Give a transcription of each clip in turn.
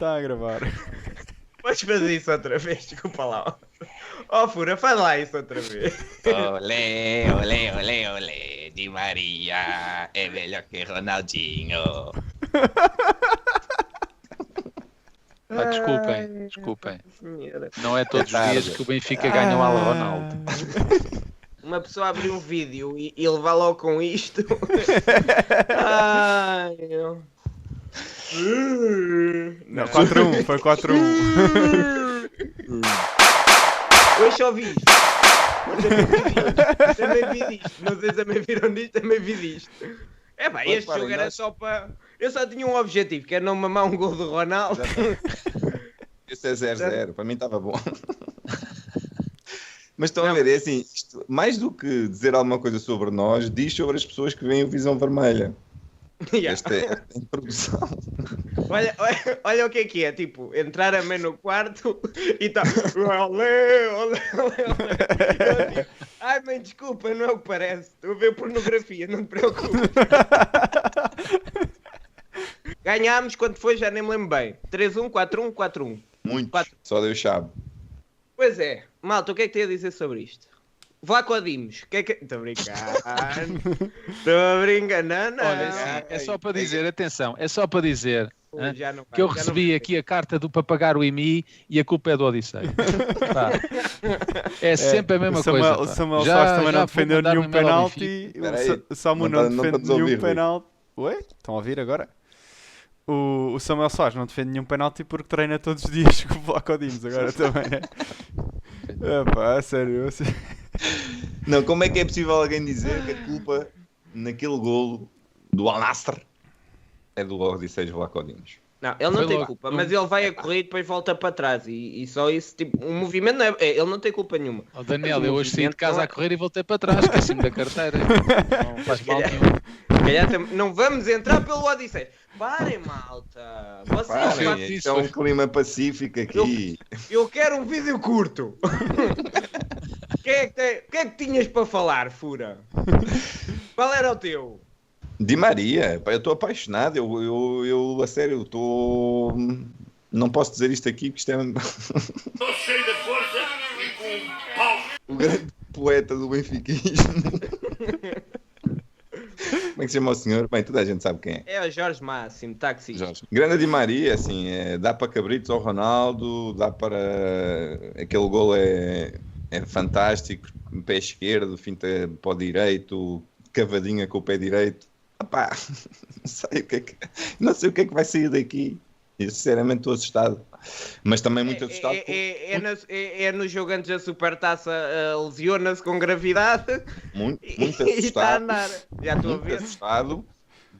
Está a gravar. Podes fazer isso outra vez, desculpa lá. Oh, Fura, faz lá isso outra vez. Olé, olé, olé, olé. Di Maria é melhor que Ronaldinho. Ah, desculpem, desculpem. Não é todos os dias que o Benfica ganha o Al Ronaldo. Uma pessoa abrir um vídeo e, e levar logo com isto. Ai, eu... Não, 4-1, foi 4-1. Hoje só vi isto. Também vi disto. Não sei se também viram disto, também vi disto. É pá, Pois, este pá, jogo era nós- só para. Eu só tinha um objetivo, que era não mamar um gol do Ronaldo. Esse é 0-0, para mim estava bom. Mas estão a ver, é assim, isto, mais do que dizer alguma coisa sobre nós, diz sobre as pessoas que veem o Visão Vermelha. Yeah. Esta é a introdução. Olha, olha, olha o que é que é, tipo, entrar a meio no quarto e tá. Olé, olé, olé, Ai, mãe, desculpa, não é o que parece. Estou a ver pornografia, não te preocupes. Ganhámos quando foi, já nem me lembro bem. 3-1, 4-1, 4-1. Muito. Quatro. Só deu chave. Pois é. Malta, o que é que tem a dizer sobre isto? Vlaco Dimos, o que é que. Estou a brincar. Estou a brincar. Não, não. Olha, sim, é só para dizer, atenção, é só para dizer Ui, vai, que eu recebi aqui a carta do para pagar o IMI e a culpa é do Odisseio. Pá. É sempre a mesma o Samuel, coisa. o. Samuel Já- Soares também já não defendeu nenhum um penalti. O Espera aí, Sa- o Samu não não, tá- não defende nenhum ouvir, Rui. penalti. Ué? Estão a ouvir agora? O, o Samuel Soares não defende nenhum penalti porque treina todos os dias com o Vlaco Dimos agora também. É pá, a sério. Eu Não, como é que é possível alguém dizer que a culpa naquele golo do Al Nassr é do Odisseus Vlacodimos? Não, ele não Foi tem logo. culpa, mas ele vai a correr e depois volta para trás. E, e só isso, tipo, o movimento não é. é, Ele não tem culpa nenhuma. Ó, Daniel, eu hoje saí de casa não é- a correr e voltei para trás, esqueci-me da carteira. Não faz mal calhar- nenhum. Calhar não vamos entrar pelo Odisseia. Parem, malta. Vocês Parem, eu fazem- disse isto é um clima pacífico aqui. Eu quero um vídeo curto. O que, é que o que é que tinhas para falar, Fura? Qual era o teu? Di Maria, eu estou apaixonado. Eu, eu, eu, a sério, eu estou. Não posso dizer isto aqui porque isto é. Estou cheio de força e com um pau. o grande poeta do benfiquismo. Como é que se chama o senhor? Bem, toda a gente sabe quem é. É o Jorge Máximo, táxi. Jorge. Grande Di Maria, assim, é, dá para cabritos ao Ronaldo, dá para. Aquele gol é, é fantástico, pé esquerdo, finta para o direito, cavadinha com o pé direito. Epá, não sei o que é que, não sei o que, é que vai sair daqui. Eu sinceramente estou assustado. Mas também muito assustado. É, com- é- é na- é- é no jogo antes da supertaça, uh, lesiona-se com gravidade muito, e muito está a assustado. andar. Já estou a ver. assustado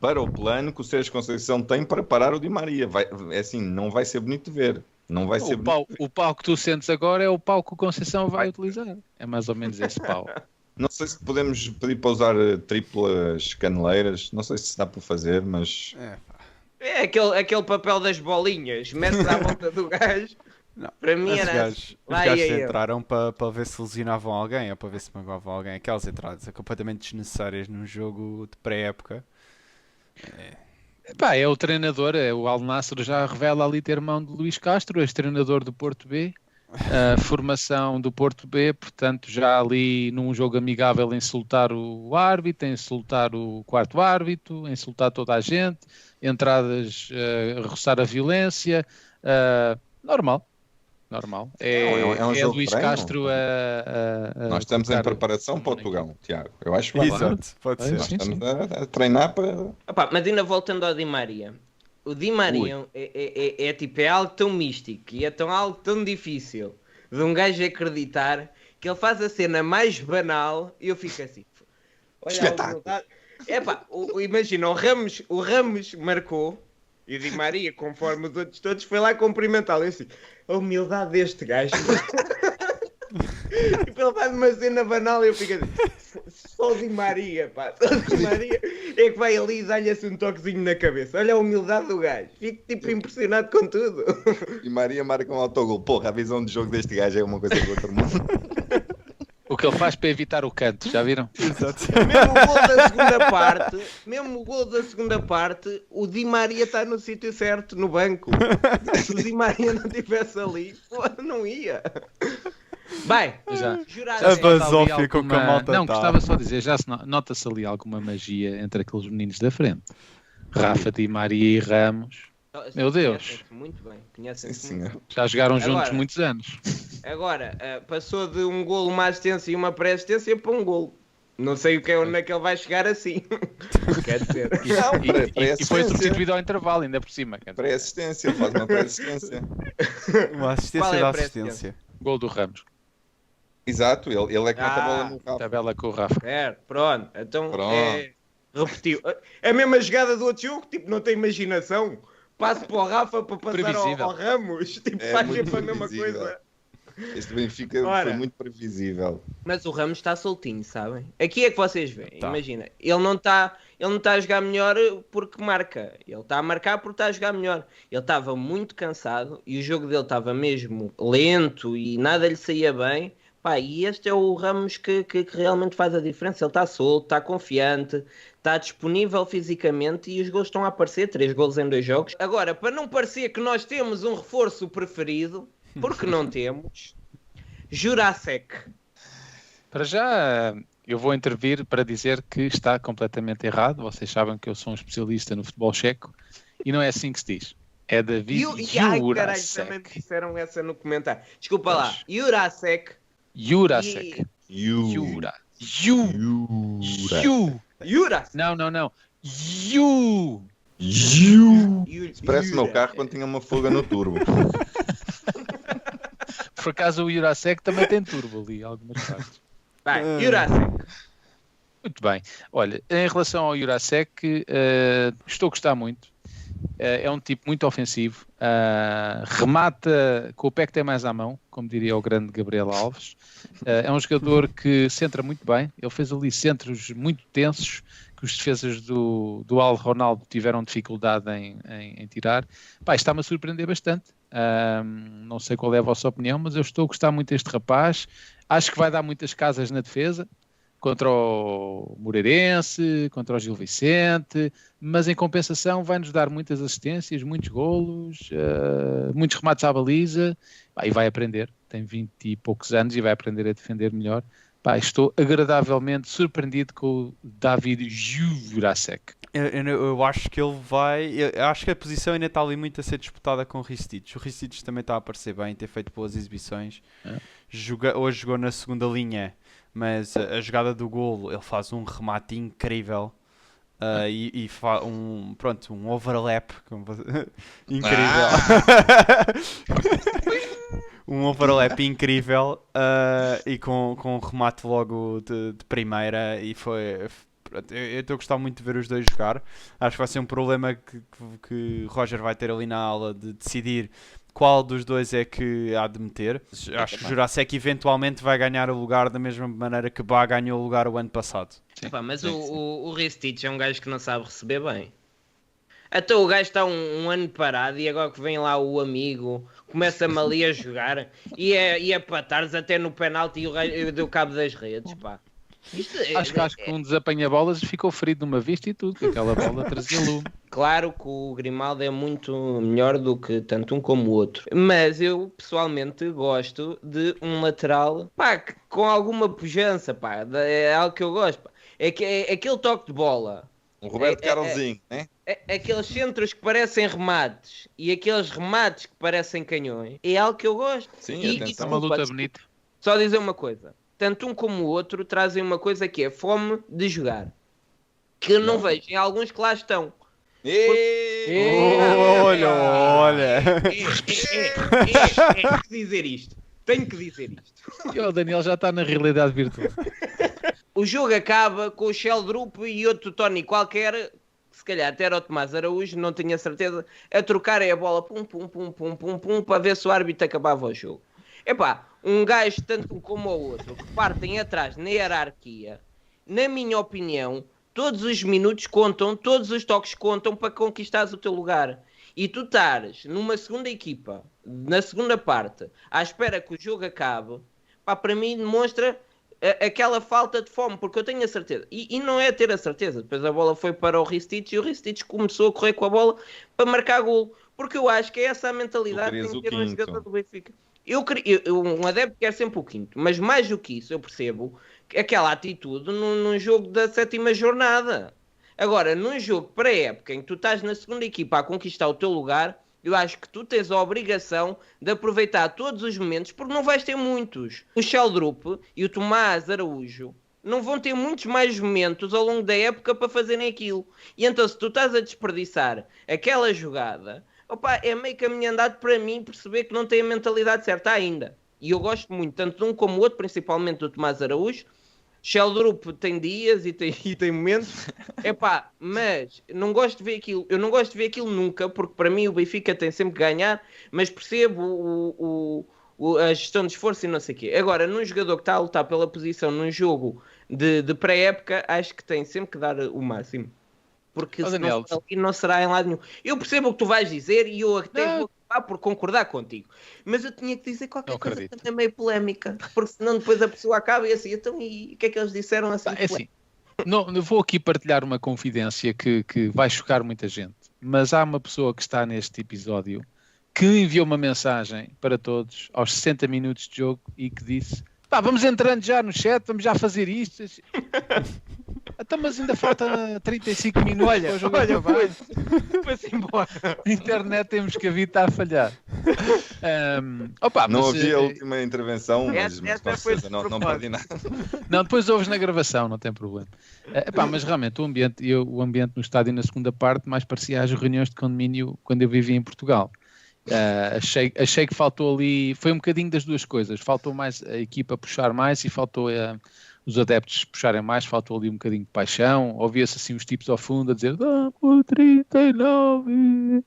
para o plano que o Sérgio Conceição tem para parar o Di Maria. Vai, é assim, não vai ser bonito de ver. Não vai ser O pau, o pau que tu sentes agora é o pau que o Conceição vai utilizar. É mais ou menos esse pau. Não sei se podemos pedir para usar eh, triplas caneleiras. Não sei se dá para fazer, mas É. É aquele, aquele papel das bolinhas, mete à volta do gajo. Não, Para mim Os era. gajos, os gajos entraram para para ver se lesionavam alguém ou para ver se magoavam alguém. Aquelas entradas são completamente desnecessárias num jogo de pré-época. Pá, é o treinador, é o Al Nassr já revela ali ter mão de Luís Castro, ex-treinador do Porto B, a formação do Porto B, portanto já ali num jogo amigável insultar o árbitro, insultar o quarto árbitro, insultar toda a gente, entradas a roçar a violência, eh, normal, normal. É, é um- é um é jogo Luís treino. Castro a, a- a nós estamos em preparação para o Tugão, Tiago. Eu acho que. Exato, pode É, ser. Nós sim, estamos a, a treinar para. Opá, mas ainda voltando ao Di Maria. O Di Maria é, é, é, é tipo, é algo tão místico e é tão algo tão difícil de um gajo acreditar que ele faz a cena mais banal e eu fico assim. Olha a Espetáculo. o, o- imagina, o Ramos, o Ramos marcou e Di Maria, conforme os outros todos, foi lá cumprimentá-lo. Eu assim, a humildade deste gajo. e ele faz uma cena banal e eu fico assim, só o Di Maria, pá, só o Di Maria é que vai ali e dá-lhe assim um toquezinho na cabeça. Olha a humildade do gajo. Fico tipo impressionado com tudo. E Maria marca um autogol. Porra, a visão de jogo deste gajo é uma coisa do outro mundo. O que ele faz para evitar o canto, já viram? Exato. Mesmo o gol da segunda parte, mesmo o gol da segunda parte, o Di Maria está no sítio certo, no banco. Se o Di Maria não estivesse ali, pô, não ia. Vai, Já. A basófia com que a malta Não, tá. gostava só de dizer, já se no- nota-se ali alguma magia entre aqueles meninos da frente. Rafa, Di Maria e Ramos. Meu Deus. Muito bem, Sim, conhecem-se muito. Já jogaram Agora- juntos muitos anos. Agora, eh, passou de um golo, uma assistência e uma pré-assistência para um golo. Não sei o que é onde é que ele vai chegar assim. Quer dizer, E, Não, e- e- e foi substituído ao intervalo, ainda por cima. Pré-assistência, faz uma pré-assistência. Uma assistência Qual é a da assistência. Gol do Ramos. Exato, ele, ele é que mete a bola Ah, no rabo. Tabela com o Rafa. é, pronto. Então Pronto. é. Repetiu. É a mesma jogada do outro jogo, tipo, não tem imaginação. Passo para o Rafa para passar ao, ao Ramos. Tipo, É faz sempre a mesma coisa. Este Benfica Ora. foi muito previsível. Mas o Ramos está soltinho, sabem? Aqui é que vocês veem. Tá. Imagina, ele não está ele não está a jogar melhor porque marca. Ele está a marcar porque está a jogar melhor. Ele estava muito cansado e o jogo dele estava mesmo lento e nada lhe saía bem. Pá, e este é o Ramos que, que, que realmente faz a diferença. Ele está solto, está confiante, está disponível fisicamente e os gols estão a aparecer. Três gols em dois jogos. Agora, para não parecer que nós temos um reforço preferido, porque não temos, Jurasek. Para já, eu vou intervir para dizer que está completamente errado. Vocês sabem que eu sou um especialista no futebol checo e não é assim que se diz. É David e ai, caralho, também Jurasek. disseram essa no comentário. Desculpa lá. Pois. Jurasek. Jurasek. Jura. Ju. Ju. Jurasek. Não, não, não. Ju. Ju- Parece o meu Jura- carro quando tinha uma fuga no turbo. Por acaso o Jurasek também tem turbo ali, algumas partes. Vai, Ah. Jurasek. Muito bem. Olha, em relação ao Jurasek, eh, estou a gostar muito. Eh, é um tipo muito ofensivo. Ah, remata com o pé que tem mais à mão, como diria o grande Gabriel Alves. Eh, é um jogador que centra muito bem. Ele fez ali centros muito tensos que os defesas do, do Al Ronaldo tiveram dificuldade em, em- em tirar. Está-me a surpreender bastante. Ah, não sei qual é a vossa opinião, mas eu estou a gostar muito deste rapaz. Acho que vai dar muitas casas na defesa contra o Moreirense, contra o Gil Vicente, mas em compensação vai-nos dar muitas assistências, muitos golos, eh, muitos remates à baliza, Pá, e vai aprender, tem 20 e poucos anos e vai aprender a defender melhor. Pá, estou agradavelmente surpreendido com o David Jurasek. Eu, eu, eu acho que ele vai. Eu, acho que a posição ainda está ali muito a ser disputada com o Ristich. O Ristich também está a aparecer bem, tem feito boas exibições. É. Joga- hoje jogou na segunda linha, mas a, a jogada do golo ele faz um remate incrível. ah, e, e um pronto um overlap você- incrível. Um overlap incrível ah, e com, com um remate logo de, de primeira e foi pronto, eu eu estou a gostar muito de ver os dois jogar. Acho que vai ser um problema que, que, que Roger vai ter ali na aula de decidir qual dos dois é que há de meter acho que Jurassic eventualmente vai ganhar o lugar da mesma maneira que Bá ganhou o lugar o ano passado Epá, mas Sim, o, sim. o, o Ristich é um gajo que não sabe receber bem. Até o gajo está um, um ano parado e agora que vem lá o amigo, começa-me ali a jogar e é, e é patares até no penalti e o gajo deu cabo das redes, pá. Isto é- Acho que, acho que um dos apanha-bolas ficou ferido numa vista e tudo, que aquela bola trazia lume. Claro que o Grimaldo é muito melhor do que tanto um como o outro. Mas eu pessoalmente gosto de um lateral pá, que- com alguma pujança, pá. É algo que eu gosto. pá. É, que, é aquele toque de bola. O Roberto É, é, Carolzinho, né? É- Aqueles centros que parecem remates e aqueles remates que parecem canhões é algo que eu gosto. Sim, E- atenção. É uma luta bonita. Só dizer uma coisa: tanto um como o outro trazem uma coisa que é fome de jogar. Que eu não, Não. vejo em alguns que lá estão. Olha olha É, é, é, é, é, tenho que dizer isto. Tenho que dizer isto. E o Daniel já está na realidade virtual. O jogo acaba com o Shell Group e outro Tony qualquer, se calhar até era o Tomás Araújo, não tenho a certeza, a trocarem a bola pum, pum, pum, pum, pum, pum, para ver se o árbitro acabava o jogo. Epá, um gajo tanto como o outro, que partem atrás na hierarquia, na minha opinião, todos os minutos contam, todos os toques contam para conquistares o teu lugar. E tu estares numa segunda equipa, na segunda parte, à espera que o jogo acabe, pá, para mim demonstra a- aquela falta de fome, porque eu tenho a certeza, e, e não é ter a certeza, depois a bola foi para o Ristich e o Ristich começou a correr com a bola para marcar golo, porque eu acho que é essa a mentalidade que tem que ter um jogador do Benfica. Eu, eu- um adepto quer sempre o quinto, mas mais do que isso, eu percebo que aquela atitude num, num jogo da sétima jornada. Agora, num jogo pré-época em que tu estás na segunda equipa a conquistar o teu lugar, eu acho que tu tens a obrigação de aproveitar todos os momentos, porque não vais ter muitos. O Sheldrup e o Tomás Araújo não vão ter muitos mais momentos ao longo da época para fazerem aquilo. E então, se tu estás a desperdiçar aquela jogada, opa, é meio caminho andado para mim perceber que não tem a mentalidade certa ainda. E eu gosto muito, tanto de um como o outro, principalmente do Tomás Araújo. Sheldrup tem dias e tem, e tem momentos, epá, mas não gosto de ver aquilo, eu não gosto de ver aquilo nunca, porque para mim o Benfica tem sempre que ganhar, mas percebo o, o- a gestão de esforço e não sei o quê. Agora, num jogador que está a lutar pela posição num jogo de, de pré-época, acho que tem sempre que dar o máximo. Porque Ó, se Daniel, não não será em lado nenhum. Eu percebo o que tu vais dizer e eu até Não. vou acabar por concordar contigo. Mas eu tinha que dizer qualquer Eu coisa acredito. também meio polémica, porque senão depois a pessoa acaba e assim, então e o que é que eles disseram assim? Pá, é assim, não, vou aqui partilhar uma confidência que, que vai chocar muita gente, mas há uma pessoa que está neste episódio que enviou uma mensagem para todos aos 60 minutos de jogo e que disse: pá, vamos entrando já no chat, vamos já fazer isto. Então, mas ainda falta 35 minutos Olha, olha. Foi-se embora. A internet temos que a vida está a falhar. Ahm, opa, Não mas, ouvi eh, a última intervenção, mas, Essa- mas essa certeza não, não perdi nada. Não, depois ouves na gravação, não tem problema. Eh, epá, mas realmente o ambiente, eu, o ambiente no estádio na segunda parte mais parecia às reuniões de condomínio quando eu vivia em Portugal. Eh, achei, achei que faltou ali, foi um bocadinho das duas coisas. Faltou mais a equipa puxar mais e faltou eh, os adeptos puxarem mais, faltou ali um bocadinho de paixão. Ouvia-se assim os tipos ao fundo a dizer "Ah, por 39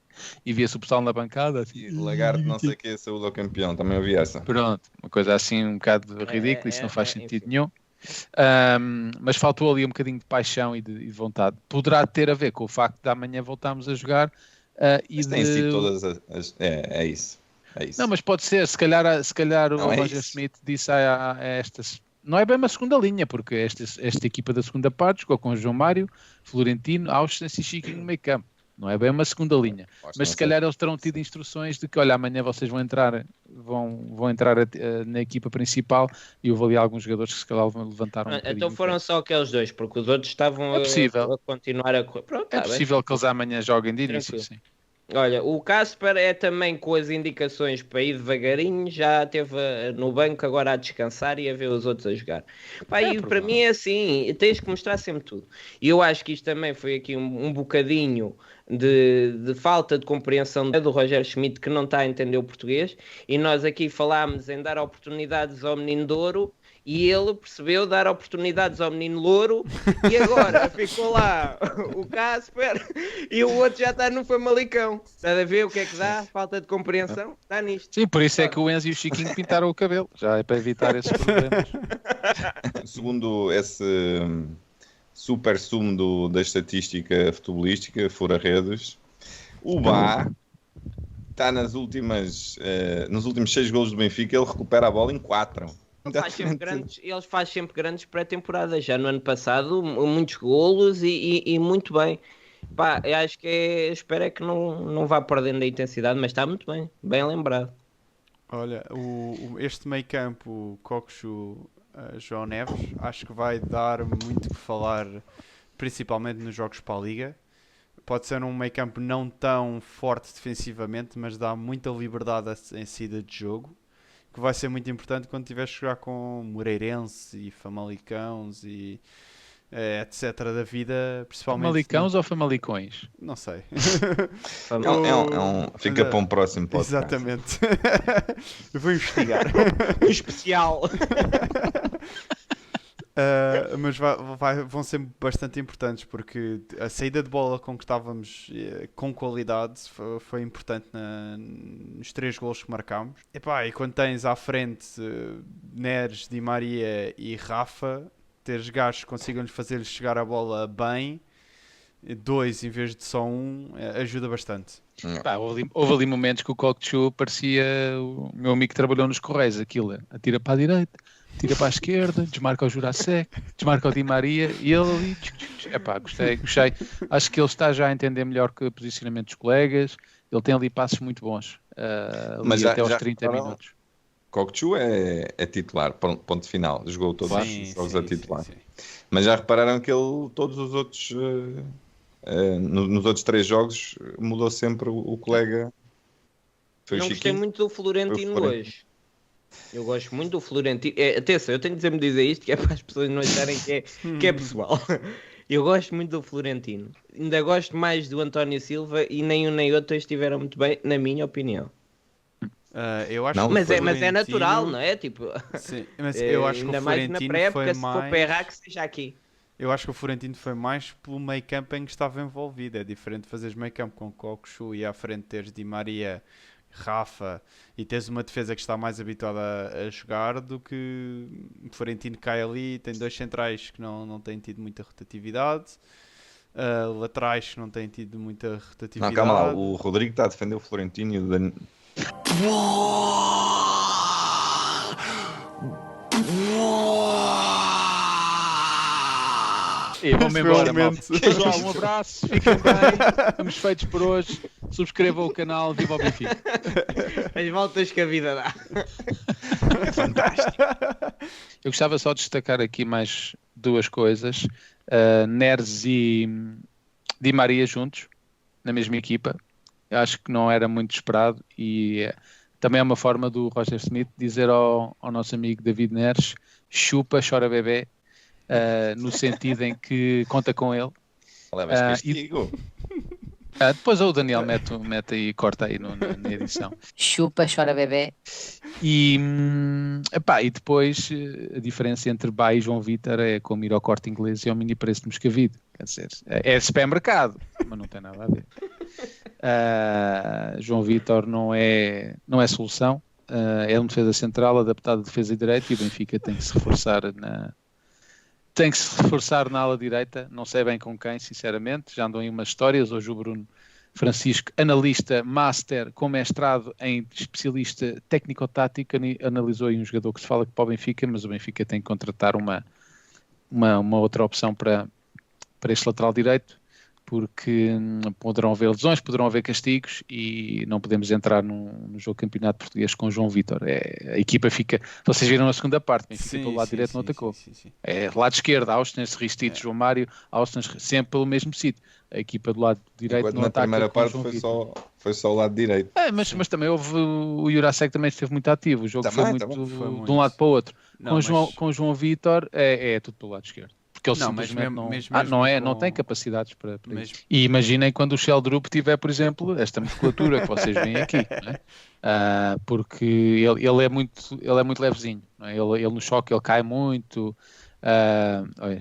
e via-se o pessoal na bancada assim. Lagarto, não sei o que, saúde ao campeão, também ouvi essa. Pronto, uma coisa assim um bocado ridícula, é, isso não faz é, sentido enfim. nenhum. Ahm, mas faltou ali um bocadinho de paixão e de, e de vontade. Poderá ter a ver com o facto de amanhã voltarmos a jogar ah, e Mas de... têm sido todas as. as- é, é isso. É isso. Não, mas pode ser, se calhar, se calhar o é Roger isso. Smith disse a, a estas. Não é bem uma segunda linha, porque esta, esta equipa da segunda parte jogou com João Mário, Florentino, Austin e Chiquinho no meio campo. Não é bem uma segunda linha. Mas se calhar eles terão tido instruções de que, olha, amanhã vocês vão entrar, vão, vão entrar a- a- na equipa principal e houve ali alguns jogadores que se calhar levantaram um então foram só aqueles dois, porque os outros estavam É a- possível. a, continuar a correr. Pronto, É tá bem. possível que eles amanhã joguem de início, sim. Olha, o Casper é também com as indicações para ir devagarinho, já esteve eh, no banco agora a descansar e a ver os outros a jogar. Pá, É para mim é assim, tens que mostrar sempre tudo. E eu acho que isto também foi aqui um, um bocadinho de, de falta de compreensão do Roger Schmidt que não está a entender o português. E nós aqui falámos em dar oportunidades ao menino Douro e ele percebeu dar oportunidades ao menino Louro e agora ficou lá o Casper e o outro já está no Famalicão. Estás a ver o que é que dá? Falta de compreensão? Está nisto. Sim, por isso é que o Enzo e o Chiquinho pintaram o cabelo, já é para evitar esses problemas. Segundo esse super sumo do- da estatística futebolística, fura redes, o Bá está nas últimas, eh, nos últimos seis golos do Benfica, ele recupera a bola em quatro. Ele faz sempre grandes, eles faz sempre grandes pré-temporadas. Já no ano passado, mu- muitos golos e, e- e muito bem. Pá, eu acho que é, espero é que não, não vá perdendo a intensidade, mas está muito bem, bem lembrado. Olha, o, o- este meio campo, Coxo, João Neves, acho que vai dar muito que falar, principalmente nos jogos para a Liga. Pode ser um meio campo não tão forte defensivamente, mas dá muita liberdade em saída de jogo, que vai ser muito importante quando tiveres que jogar com Moreirense e Famalicãos e etc. da vida, principalmente... Famalicãos ou famalicões? Não sei. É um- é um- é um- fica para um próximo podcast. Exatamente. Eu vou investigar. especial. Uh, mas vai- vai- vão ser bastante importantes porque a saída de bola com que estávamos eh, com qualidade foi, foi importante na- nos três gols que marcámos. Epá, e quando tens à frente eh, Neres, Di Maria e Rafa, teres gajos que consigam fazer-lhes chegar a bola bem, dois em vez de só um, eh, ajuda bastante. Pá, houve, ali, houve ali momentos que o Cockchu parecia o meu amigo que trabalhou nos Correios, aquilo, atira para a direita, tira para a esquerda, desmarca o Jurasek, desmarca o Di Maria e ele ali. Epá, gostei, gostei. Acho que ele está já a entender melhor que o posicionamento dos colegas. Ele tem ali passos muito bons. Uh, ali Mas já- até aos já 30 repararam? minutos. Kokchu é, é titular, ponto, ponto final. Jogou todos Sim, os jogos sim, a titular. sim. Mas já repararam que ele, todos os outros, eh, eh, no- nos outros três jogos, mudou sempre o, o colega. Foi não gostei muito do Florentino Florentino. hoje. Eu gosto muito do Florentino. É, atenção, eu tenho de dizer-me dizer isto que é para as pessoas não acharem que é, que é pessoal. Eu gosto muito do Florentino. Ainda gosto mais do António Silva e nem um nem outro estiveram muito bem, na minha opinião. Ah, eu acho Não, que o Mas é, mas é Florentino- natural, não é? Tipo, Sim, mas é, eu acho que o ainda mais na Florentino pré-época, foi se for mais... errar, que seja aqui. Eu acho que o Florentino foi mais pelo meio campo em que estava envolvido. É diferente fazeres meio campo com Kokushu e à frente teres Di Maria, Rafa e teres uma defesa que está mais habituada a, a jogar do que o Florentino cai ali. Tem dois centrais que não, não têm tido muita rotatividade, ah, laterais que não têm tido muita Não, rotatividade. calma lá, o Rodrigo está a defender o Florentino e o Dan... E vamos embora, malta. Pessoal, um abraço, fiquem bem, estamos feitos por hoje. Subscrevam o canal, viva o Benfica. As voltas que a vida dá. Eu gostava só de destacar aqui mais duas coisas. Uh, Neres e Di Maria juntos, na mesma equipa. Acho que não era muito esperado e eh, também é uma forma do Roger Smith dizer ao, ao nosso amigo David Neres chupa, chora bebê, uh, no sentido em que conta com ele. Levas castigo. Ah, depois o Daniel mete, mete aí, corta aí no- na, na edição. Chupa, chora bebê. E, hum, epá, e depois a diferença entre Bá e João Vitor é como ir ao corte inglês e ao mini preço de Moscavide. Quer dizer, é, é supermercado, mas não tem nada a ver. Ah, João Vitor não é, não é solução, ah, é um defesa central adaptado à defesa direita e o Benfica tem que se reforçar na. Tem que se reforçar na ala direita, não sei bem com quem, sinceramente. Já andam aí umas histórias. Hoje o Bruno Francisco, analista, master, com mestrado em especialista técnico-tático, analisou aí um jogador que se fala que para o Benfica, mas o Benfica tem que contratar uma, uma, uma outra opção para, para este lateral direito, porque hum, poderão haver lesões, poderão haver castigos e não podemos entrar num, no jogo campeonato português com João Vitor. É, a equipa fica. Vocês viram na segunda parte, Benfica Sim, pelo lado sim, direito não sim, atacou. sim, sim, sim. É lado esquerdo, Austin, Ristito, João Mário, Austin sempre pelo mesmo sítio. A equipa do lado direito Enquanto não na ataca primeira com parte João foi Vitor. só, foi só o lado direito. É, mas, mas também houve o Jurasek também esteve muito ativo. O jogo Também, foi muito também. Foi de muito. um lado para o outro. Não, com, mas- João, com João Vitor é, é tudo pelo lado esquerdo. Porque ele Não, simplesmente mesmo- não, mesmo- ah, não, é, não com- tem capacidades para, para Mesmo-. E imaginem quando o Sheldrup tiver, por exemplo, esta musculatura que vocês veem aqui, não é? Ah, porque ele, ele é muito, ele é muito levezinho, não é? ele, ele no choque ele cai muito. ah, olha,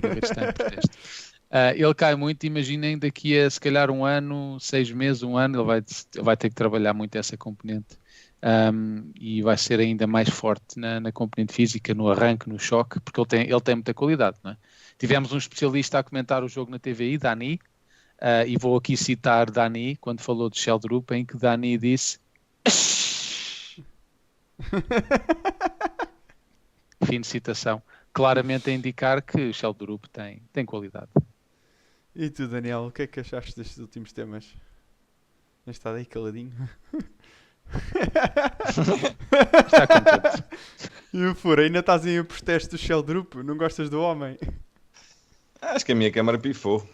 Pereira está em protesto. Ah, ele cai muito, imaginem daqui a se calhar um ano, seis meses, um ano, ele vai, ele vai ter que trabalhar muito essa componente um, e vai ser ainda mais forte na, na componente física, no arranque, no choque, porque ele tem, ele tem muita qualidade. É? Tivemos um especialista a comentar o jogo na TVI, Dani, ah, e vou aqui citar Dani, quando falou de Sheldrup, em que Dani disse. Fim de citação. Claramente a indicar que Sheldrup tem, tem qualidade. E tu, Daniel, o que é que achaste destes últimos temas? Estado aí caladinho? Está contente. E o Fura, ainda estás em protesto do Shell Group? Não gostas do homem? Acho que a minha câmara pifou.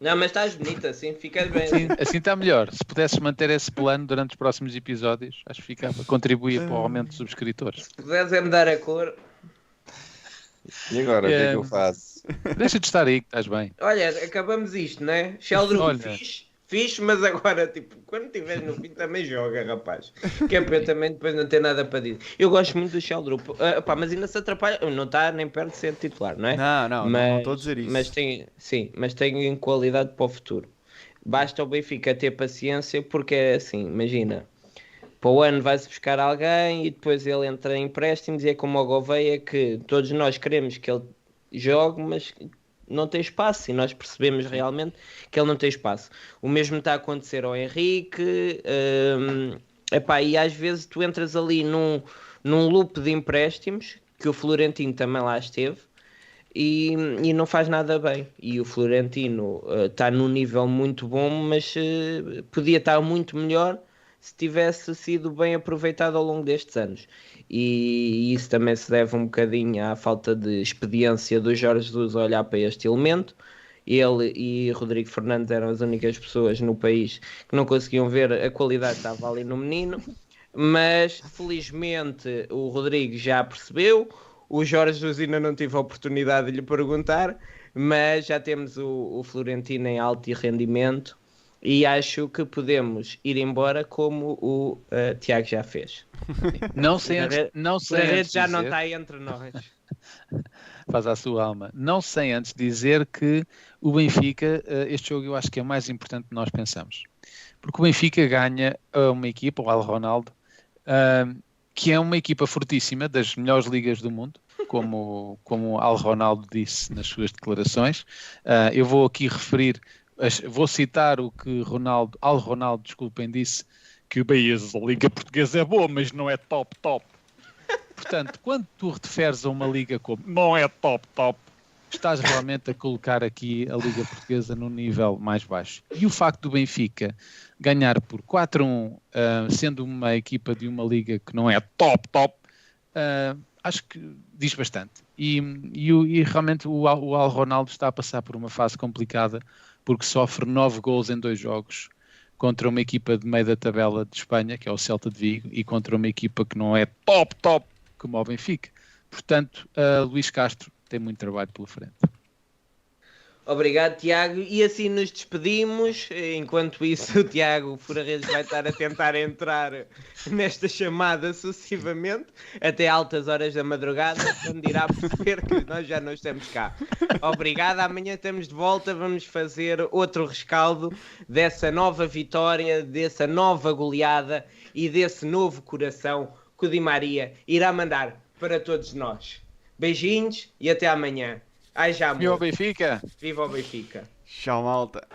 Não, mas estás bonita assim, fica bem. Assim, assim está melhor. Se pudesses manter esse plano durante os próximos episódios, acho que ficava. Contribuía para o aumento de subscritores. Se puderes é mudar a cor. E agora, o que é que eu É, faço? Deixa de estar aí, que estás bem. Olha, acabamos isto, né? Sheldon Olha. fixe, fixe, mas agora, tipo, quando estiveres no fim também joga, rapaz. Que é para eu também depois não ter nada para dizer. Eu gosto muito do Sheldon, uh, pá, mas ainda se atrapalha, não está nem perto de ser titular, não é? Não, não, não, não estou a dizer isso. Mas tem, sim, mas tem qualidade para o futuro. Basta o Benfica ter paciência, porque é assim, imagina, para o ano vai-se buscar alguém e depois ele entra em empréstimos e é como o Gouveia que todos nós queremos que ele jogue, mas não tem espaço e nós percebemos realmente que ele não tem espaço. O mesmo está a acontecer ao Henrique, hum, epá, e às vezes tu entras ali num, num loop de empréstimos, que o Florentino também lá esteve, e, e não faz nada bem. E o Florentino está num nível muito bom, mas uh, podia estar muito melhor se tivesse sido bem aproveitado ao longo destes anos. E, isso também se deve um bocadinho à falta de experiência do Jorge Jesus olhar para este elemento. Ele e Rodrigo Fernandes eram as únicas pessoas no país que não conseguiam ver a qualidade que estava ali no menino. Mas felizmente o Rodrigo já percebeu, o Jorge Jesus ainda não tive a oportunidade de lhe perguntar, mas já temos o, o Florentino em alto rendimento e acho que podemos ir embora como o uh, Tiago já fez. Não sei antes, não sei a antes já dizer, não está entre nós. Faz a sua alma. Não sei antes dizer que o Benfica, uh, este jogo eu acho que é mais importante do que nós pensamos. Porque o Benfica ganha a uma equipa, o Al Ronaldo, uh, que é uma equipa fortíssima, das melhores ligas do mundo, como, como Al Ronaldo disse nas suas declarações. Eu vou aqui referir, vou citar o que Ronaldo, Al Ronaldo, desculpem, disse, que o Bahia, a Liga Portuguesa é boa, mas não é top, top. Portanto, quando tu referes a uma liga como não é top, top, estás realmente a colocar aqui a Liga Portuguesa num nível mais baixo. E o facto do Benfica ganhar por 4-1, uh, sendo uma equipa de uma liga que não é top, top, uh, acho que diz bastante. E, e, e realmente o, o Al Ronaldo está a passar por uma fase complicada porque sofre 9 gols em dois jogos contra uma equipa de meio da tabela de Espanha, que é o Celta de Vigo, e contra uma equipa que não é top, top, como o Benfica. Portanto, uh, Luís Castro tem muito trabalho pela frente. Obrigado, Tiago. E assim nos despedimos. Enquanto isso, o Tiago Furaredes vai estar a tentar entrar nesta chamada sucessivamente até altas horas da madrugada, quando irá perceber que nós já não estamos cá. Obrigado. Amanhã estamos de volta. Vamos fazer outro rescaldo dessa nova vitória, dessa nova goleada e desse novo coração que o Di Maria irá mandar para todos nós. Beijinhos e até amanhã. Ai já. Viva o Benfica! Viva o Benfica! Tchau, malta.